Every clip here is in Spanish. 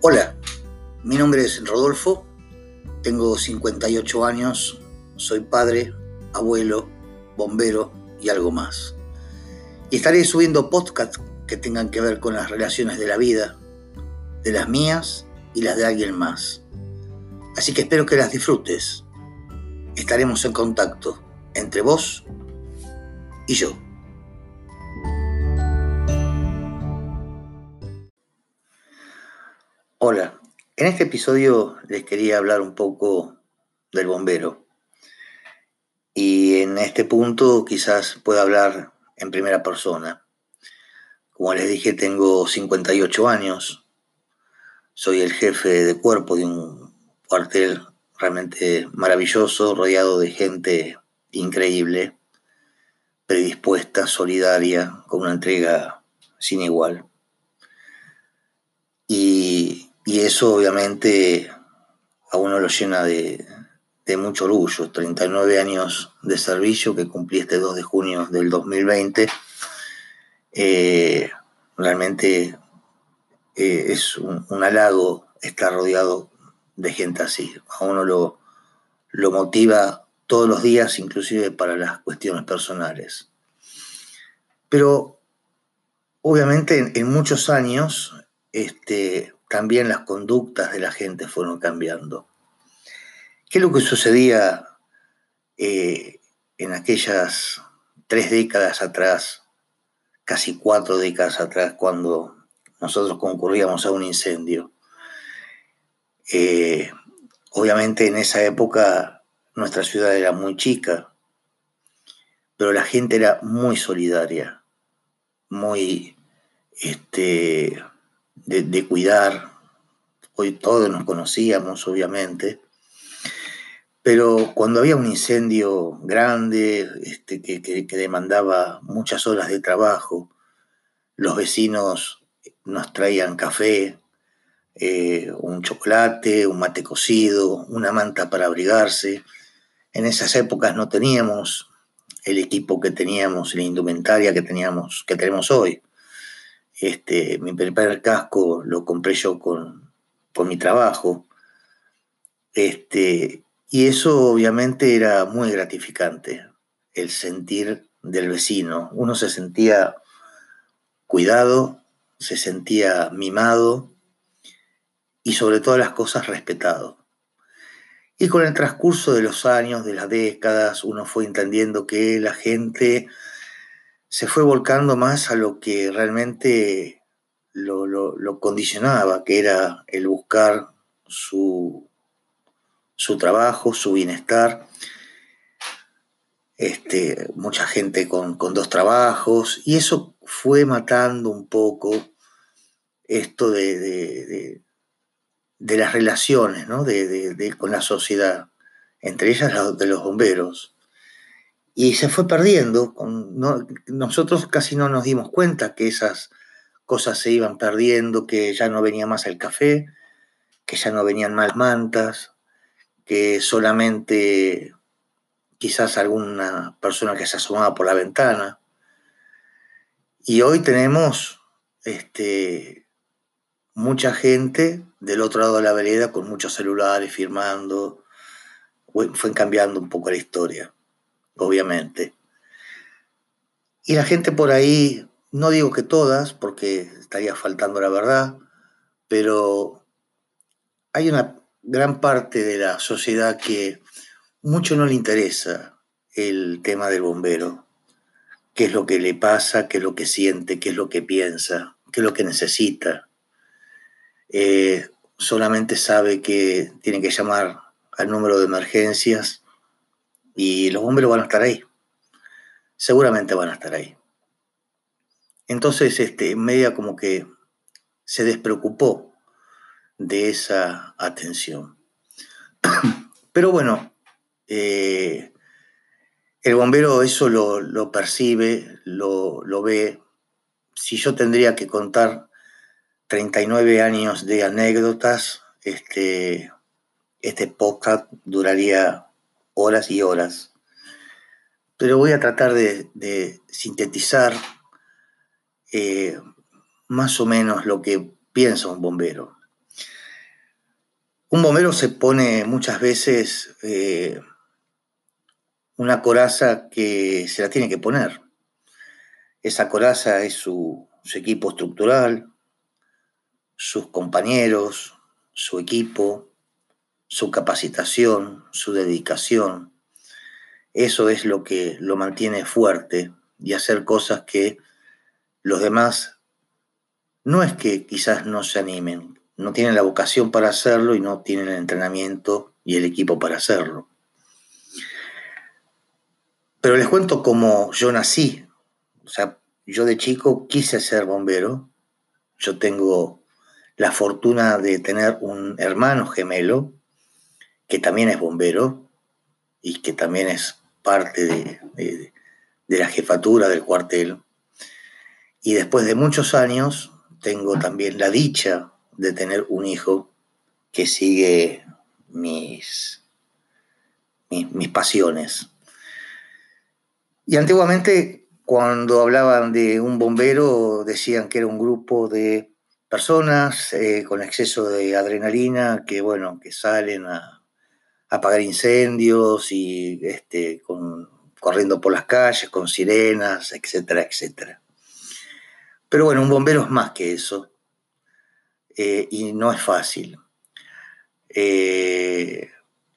Hola, mi nombre es Rodolfo, tengo 58 años, soy padre, abuelo, bombero y algo más. Y estaré subiendo podcasts que tengan que ver con las relaciones de la vida, de las mías y las de alguien más. Así que espero que las disfrutes. Estaremos en contacto entre vos y yo. Hola, en este episodio les quería hablar un poco del bombero. Y en este punto quizás pueda hablar en primera persona. Como les dije, tengo 58 años. Soy el jefe de cuerpo de un cuartel realmente maravilloso, rodeado de gente increíble, predispuesta, solidaria, con una entrega sin igual. Y eso obviamente a uno lo llena de, mucho orgullo. 39 años de servicio que cumplí este 2 de junio del 2020. Eh, realmente eh, es un, halago estar rodeado de gente así. A uno lo, lo motiva todos los días, inclusive para las cuestiones personales. Pero obviamente en, muchos años este, también las conductas de la gente fueron cambiando. ¿Qué es lo que sucedía eh, en aquellas tres décadas atrás, casi cuatro décadas atrás, cuando nosotros concurríamos a un incendio? Eh, obviamente en esa época nuestra ciudad era muy chica, pero la gente era muy solidaria, muy este, de, cuidar. Hoy todos nos conocíamos, obviamente. Pero cuando había un incendio grande este, que, demandaba muchas horas de trabajo, los vecinos nos traían café, eh, un chocolate, un mate cocido, una manta para abrigarse. En esas épocas no teníamos el equipo que teníamos, la indumentaria que teníamos, que tenemos hoy. Este, mi primer casco lo compré yo con, mi trabajo. Este, y eso obviamente era muy gratificante, el sentir del vecino. Uno se sentía cuidado, se sentía mimado y sobre todas las cosas respetado. Y con el transcurso de los años, de las décadas, uno fue entendiendo que la gente se fue volcando más a lo que realmente lo, condicionaba, que era el buscar su, su trabajo, su bienestar. Este, mucha gente con, dos trabajos, y eso fue matando un poco esto de, de, las relaciones ¿no? con la sociedad, entre ellas de los bomberos y se fue perdiendo. nosotros casi no nos dimos cuenta que esas cosas se iban perdiendo, que ya no venía más el café, que ya no venían más mantas, que solamente quizás alguna persona que se asomaba por la ventana. Y hoy tenemos este, mucha gente del otro lado de la vereda con muchos celulares firmando. Fue cambiando un poco la historia obviamente. Y la gente por ahí, no digo que todas, porque estaría faltando la verdad, pero hay una gran parte de la sociedad que mucho no le interesa el tema del bombero, qué es lo que le pasa, qué es lo que siente, qué es lo que piensa, qué es lo que necesita. Eh, solamente sabe que tiene que llamar al número de emergencias y los bomberos van a estar ahí. Seguramente van a estar ahí. Entonces, este, media como que se despreocupó de esa atención. Pero bueno, eh, el bombero eso lo, percibe, lo, lo, ve. Si yo tendría que contar 39 años de anécdotas, este, este podcast duraría horas y horas, pero voy a tratar de, sintetizar eh, más o menos lo que piensa un bombero. Un bombero se pone muchas veces eh, una coraza que se la tiene que poner. Esa coraza es su, su equipo estructural, sus compañeros, su equipo, su capacitación, su dedicación. Eso es lo que lo mantiene fuerte y hacer cosas que los demás no es que quizás no se animen, no tienen la vocación para hacerlo y no tienen el entrenamiento y el equipo para hacerlo. Pero les cuento cómo yo nací. O sea, yo de chico quise ser bombero. Yo tengo la fortuna de tener un hermano gemelo que también es bombero y que también es parte de, la jefatura del cuartel. Y después de muchos años tengo también la dicha de tener un hijo que sigue mis, mis, pasiones. Y antiguamente, cuando hablaban de un bombero, decían que era un grupo de personas eh, con exceso de adrenalina que, bueno, que salen a, apagar incendios y este, corriendo por las calles con sirenas, etcétera, etcétera. Pero bueno, un bombero es más que eso eh, y no es fácil. Eh,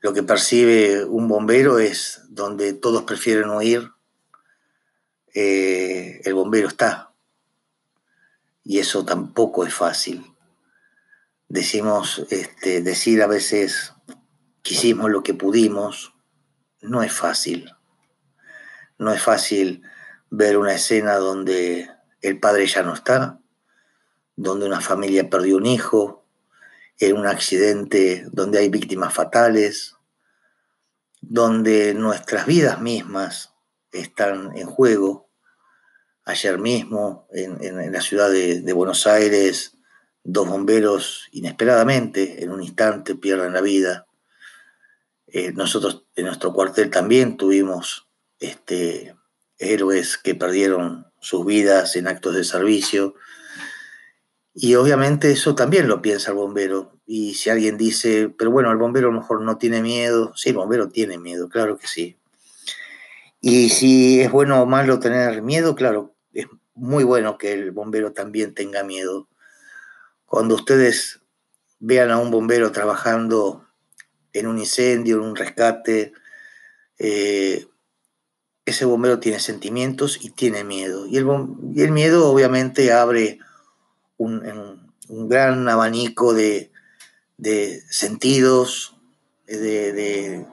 lo que percibe un bombero es donde todos prefieren huir, eh, el bombero está. Y eso tampoco es fácil. Decimos, este, decir a veces que hicimos lo que pudimos, no es fácil. No es fácil ver una escena donde el padre ya no está, donde una familia perdió un hijo, en un accidente donde hay víctimas fatales, donde nuestras vidas mismas están en juego. Ayer mismo, en, la ciudad de, Buenos Aires, dos bomberos inesperadamente, en un instante, pierden la vida. Eh, nosotros en nuestro cuartel también tuvimos este, héroes que perdieron sus vidas en actos de servicio. Y obviamente eso también lo piensa el bombero. Y si alguien dice, pero bueno, el bombero a lo mejor no tiene miedo, sí, el bombero tiene miedo, claro que sí. Y si es bueno o malo tener miedo, claro, es muy bueno que el bombero también tenga miedo. Cuando ustedes vean a un bombero trabajando en un incendio, en un rescate, eh, ese bombero tiene sentimientos y tiene miedo. Y el, miedo obviamente abre un, gran abanico de, sentidos, de,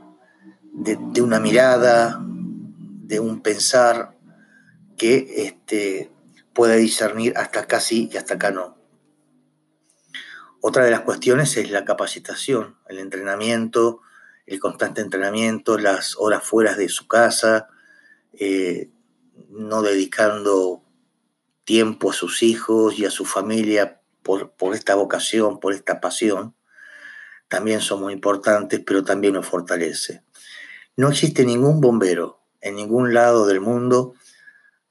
de, una mirada, de un pensar que este, puede discernir hasta acá sí y hasta acá no. Otra de las cuestiones es la capacitación, el entrenamiento, el constante entrenamiento, las horas fuera de su casa, eh, no dedicando tiempo a sus hijos y a su familia por, esta vocación, por esta pasión, también son muy importantes, pero también nos fortalece. No existe ningún bombero en ningún lado del mundo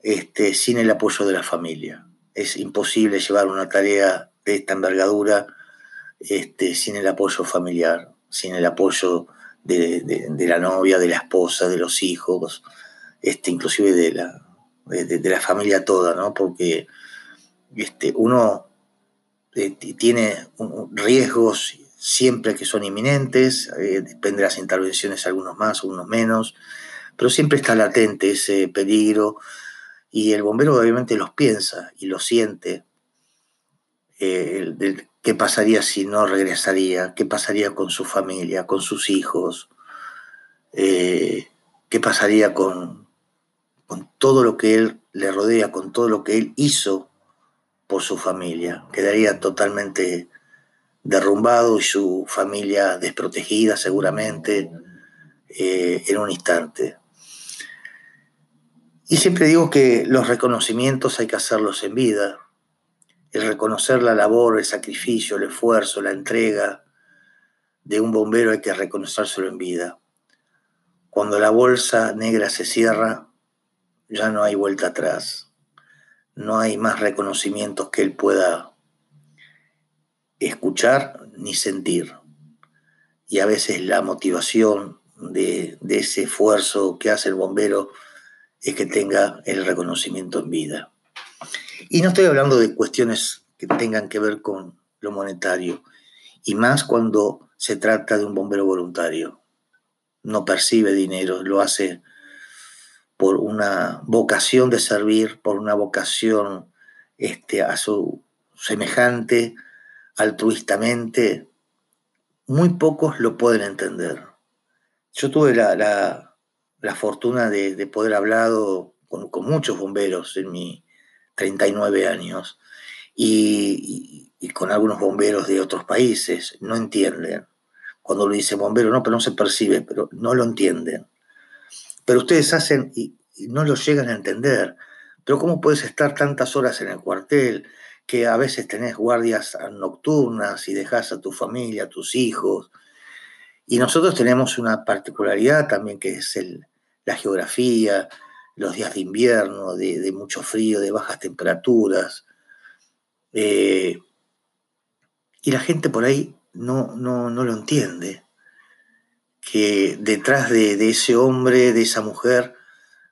este, sin el apoyo de la familia. Es imposible llevar una tarea de esta envergadura este, sin el apoyo familiar, sin el apoyo de, la novia, de la esposa, de los hijos, este, inclusive de la, de, la familia toda, ¿no? Porque este, uno eh, tiene riesgos siempre que son inminentes, eh, depende de las intervenciones, algunos más, algunos menos, pero siempre está latente ese peligro y el bombero obviamente los piensa y los siente. Eh, ¿Qué pasaría si no regresaría? ¿Qué pasaría con su familia, con sus hijos? ¿Qué pasaría con, con todo lo que él le rodea, con todo lo que él hizo por su familia. Quedaría totalmente derrumbado y su familia desprotegida seguramente eh, en un instante. Y siempre digo que los reconocimientos hay que hacerlos en vida. El reconocer la labor, el sacrificio, el esfuerzo, la entrega de un bombero hay que reconocérselo en vida. Cuando la bolsa negra se cierra, ya no hay vuelta atrás, no hay más reconocimientos que él pueda escuchar ni sentir. y a veces la motivación de, ese esfuerzo que hace el bombero es que tenga el reconocimiento en vida. Y no estoy hablando de cuestiones que tengan que ver con lo monetario, y más cuando se trata de un bombero voluntario. No percibe dinero, lo hace por una vocación de servir, por una vocación este, a su semejante, altruistamente. Muy pocos lo pueden entender. Yo tuve la, fortuna de, poder hablar con, con, muchos bomberos en mis 39 años y, con algunos bomberos de otros países. No entienden. Cuando lo dice bombero, no, pero no se percibe, pero no lo entienden. Pero ustedes hacen y, y no lo llegan a entender. Pero ¿cómo puedes estar tantas horas en el cuartel? que a veces tenés guardias nocturnas y dejas a tu familia, a tus hijos, y nosotros tenemos una particularidad también que es el, la geografía, los días de invierno, de, mucho frío, de bajas temperaturas. Eh, y la gente por ahí no, no, no lo entiende, que detrás de, ese hombre, de esa mujer,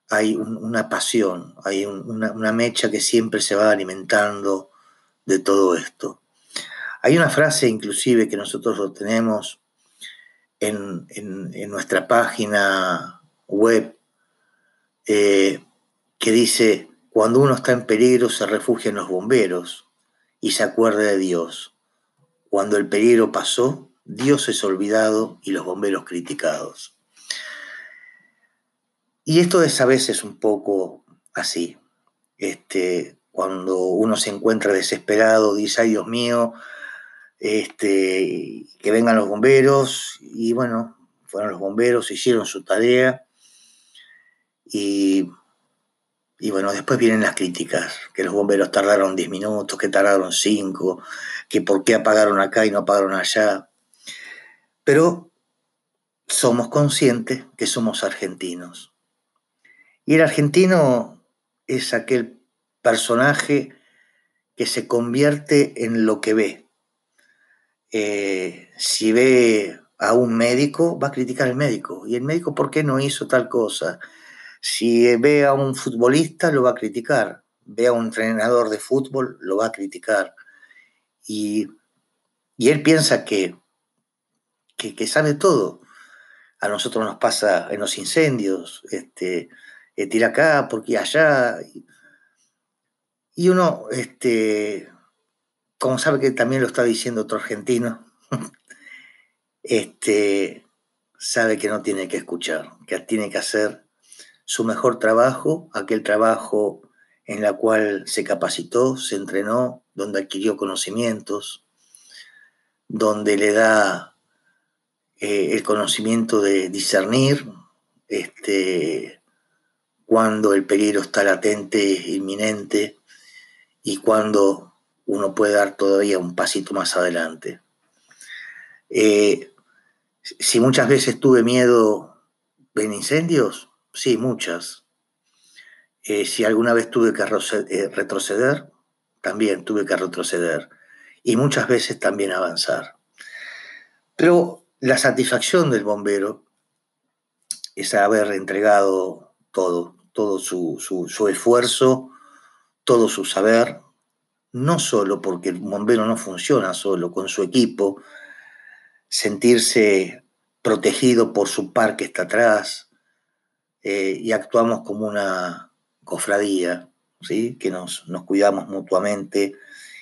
hay una pasión, hay una, mecha que siempre se va alimentando de todo esto. Hay una frase inclusive que nosotros lo tenemos en, nuestra página web eh, que dice, cuando uno está en peligro se refugia en los bomberos y se acuerda de Dios. Cuando el peligro pasó, Dios es olvidado y los bomberos criticados. Y esto es a veces un poco así. Este, cuando uno se encuentra desesperado, dice, ay Dios mío, este, que vengan los bomberos, y bueno, fueron los bomberos, hicieron su tarea, y, y bueno, después vienen las críticas, que los bomberos tardaron 10 minutos, que tardaron 5, que por qué apagaron acá y no apagaron allá. Pero somos conscientes que somos argentinos. Y el argentino es aquel personaje que se convierte en lo que ve. Eh, si ve a un médico, va a criticar al médico. ¿Y el médico por qué no hizo tal cosa? Si ve a un futbolista, lo va a criticar. Ve a un entrenador de fútbol, lo va a criticar. Y, él piensa que, que, sabe todo. A nosotros nos pasa en los incendios, este, eh, tira acá, porque allá. Y uno, este, como sabe que también lo está diciendo otro argentino, este, sabe que no tiene que escuchar, que tiene que hacer su mejor trabajo, aquel trabajo en la cual se capacitó, se entrenó, donde adquirió conocimientos, donde le da eh, el conocimiento de discernir este, cuando el peligro está latente, inminente, y cuando uno puede dar todavía un pasito más adelante. Eh, si muchas veces tuve miedo en incendios, sí, muchas. Eh, si alguna vez tuve que eh, retroceder, también tuve que retroceder. Y muchas veces también avanzar. Pero la satisfacción del bombero es haber entregado todo, todo su, su esfuerzo, todo su saber, no solo porque el bombero no funciona solo, con su equipo, sentirse protegido por su par que está atrás, eh, y actuamos como una cofradía, ¿sí? que nos, nos cuidamos mutuamente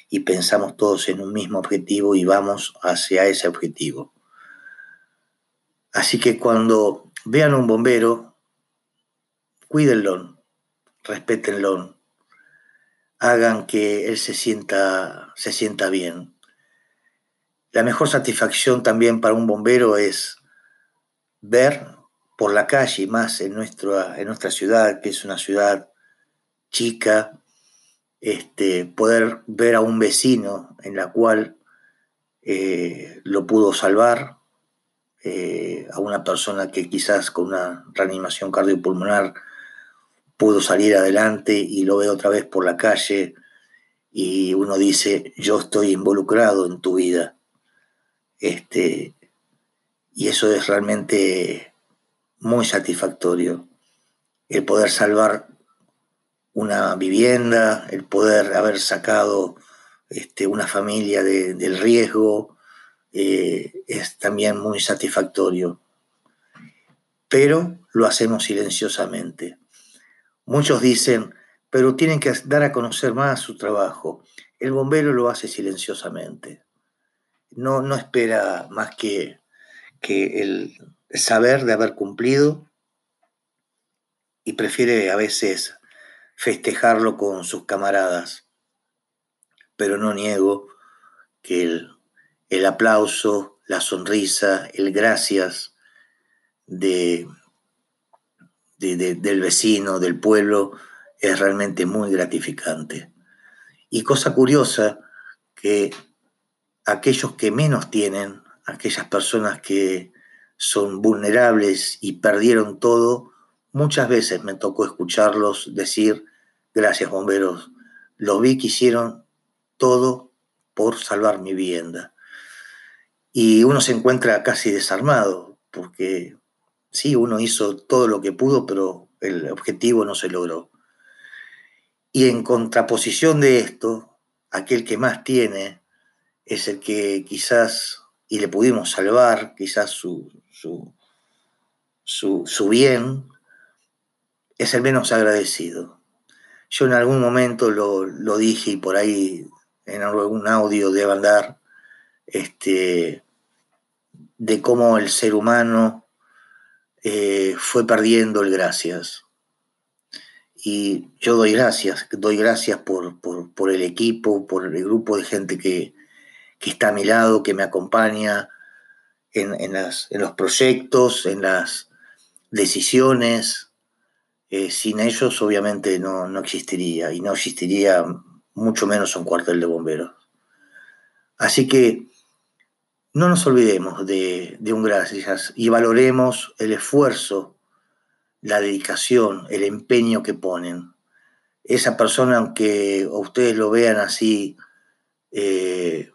y pensamos todos en un mismo objetivo y vamos hacia ese objetivo. Así que cuando vean a un bombero, cuídenlo, respétenlo, hagan que él se sienta, se sienta bien. La mejor satisfacción también para un bombero es ver por la calle, más en nuestra, en nuestra ciudad, que es una ciudad chica, este, poder ver a un vecino en la cual eh, lo pudo salvar, eh, a una persona que quizás con una reanimación cardiopulmonar pudo salir adelante y lo ve otra vez por la calle y uno dice, yo estoy involucrado en tu vida. Este, y eso es realmente muy satisfactorio. El poder salvar una vivienda, el poder haber sacado este, una familia del riesgo, eh, es también muy satisfactorio. Pero lo hacemos silenciosamente. Muchos dicen, pero tienen que dar a conocer más su trabajo. El bombero lo hace silenciosamente. No, no espera más que, que el saber de haber cumplido y prefiere a veces festejarlo con sus camaradas. Pero no niego que el, aplauso, la sonrisa, el gracias de, del vecino, del pueblo, es realmente muy gratificante. Y cosa curiosa, que aquellos que menos tienen, aquellas personas que son vulnerables y perdieron todo, muchas veces me tocó escucharlos decir, gracias bomberos, lo vi que hicieron todo por salvar mi vivienda. Y uno se encuentra casi desarmado, porque sí, uno hizo todo lo que pudo, pero el objetivo no se logró. Y en contraposición de esto, aquel que más tiene es el que quizás, y le pudimos salvar, quizás su, su, su, bien, es el menos agradecido. Yo en algún momento lo, lo dije y por ahí en algún audio de andar, este, de cómo el ser humano eh, fue perdiendo el gracias. Y yo doy gracias, doy gracias por, por, el equipo, por el grupo de gente que, está a mi lado, que me acompaña en, en, los proyectos, en las decisiones. Eh, sin ellos obviamente no, no existiría y no existiría mucho menos un cuartel de bomberos. Así que no nos olvidemos de, de un gracias y valoremos el esfuerzo la dedicación, el empeño que ponen. Esa persona, aunque ustedes lo vean así, eh,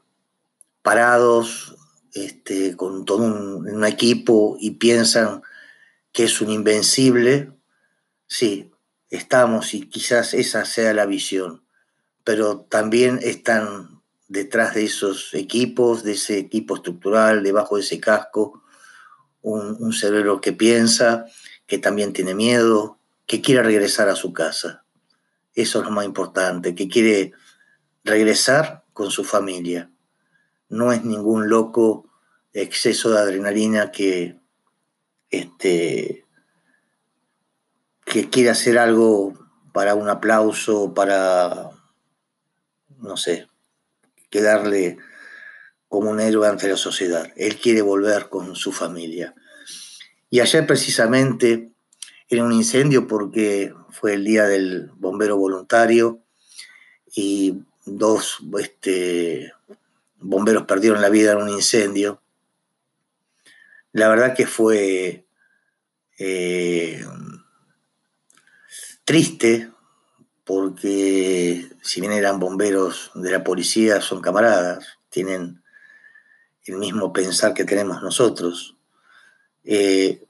parados, este, con todo un, equipo y piensan que es un invencible, sí, estamos y quizás esa sea la visión, pero también están detrás de esos equipos, de ese equipo estructural, debajo de ese casco, un, un cerebro que piensa que también tiene miedo, que quiere regresar a su casa. Eso es lo más importante, que quiere regresar con su familia. No es ningún loco exceso de adrenalina que, este, que quiere hacer algo para un aplauso, para, no sé, quedarle como un héroe ante la sociedad. Él quiere volver con su familia. Y ayer precisamente era un incendio porque fue el día del bombero voluntario y dos este, bomberos perdieron la vida en un incendio. La verdad que fue eh, triste porque si bien eran bomberos de la policía, son camaradas, tienen el mismo pensar que tenemos nosotros. Eh,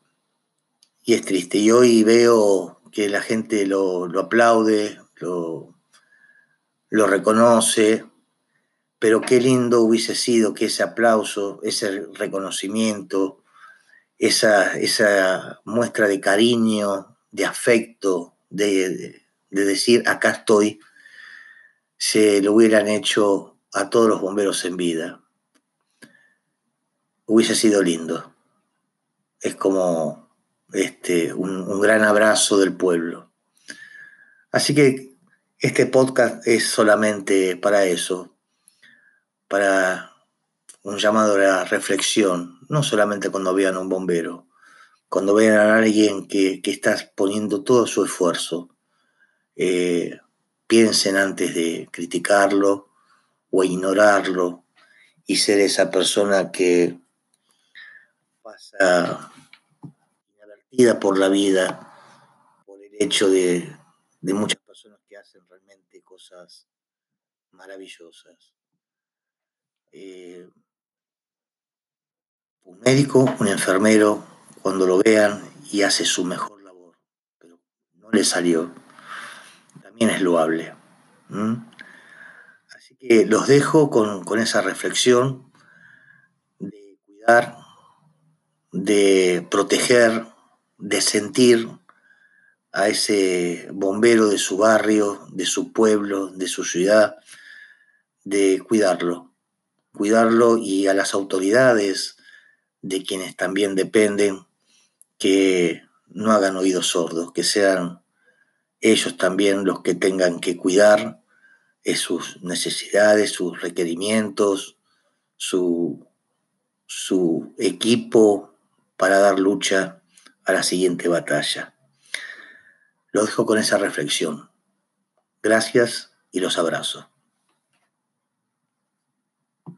y es triste. Y hoy veo que la gente lo, aplaude, lo, lo, reconoce, pero qué lindo hubiese sido que ese aplauso, ese reconocimiento, esa, esa muestra de cariño, de afecto, de, de decir acá estoy, se lo hubieran hecho a todos los bomberos en vida. Hubiese sido lindo es como este, un, gran abrazo del pueblo. Así que este podcast es solamente para eso, para un llamado a la reflexión, no solamente cuando vean a un bombero, cuando vean a alguien que, está poniendo todo su esfuerzo, eh, piensen antes de criticarlo o ignorarlo y ser esa persona que pasa por la vida por el hecho de, muchas personas que hacen realmente cosas maravillosas. Eh, Un médico, un enfermero, cuando lo vean y hace su mejor labor, pero no le salió, también es loable. Así que los dejo con, con esa reflexión de cuidar, de proteger, de sentir a ese bombero de su barrio, de su pueblo, de su ciudad, de cuidarlo, cuidarlo y a las autoridades de quienes también dependen que no hagan oídos sordos, que sean ellos también los que tengan que cuidar sus necesidades, sus requerimientos, su, su equipo para dar lucha a la siguiente batalla. Lo dejo con esa reflexión. Gracias y los abrazo.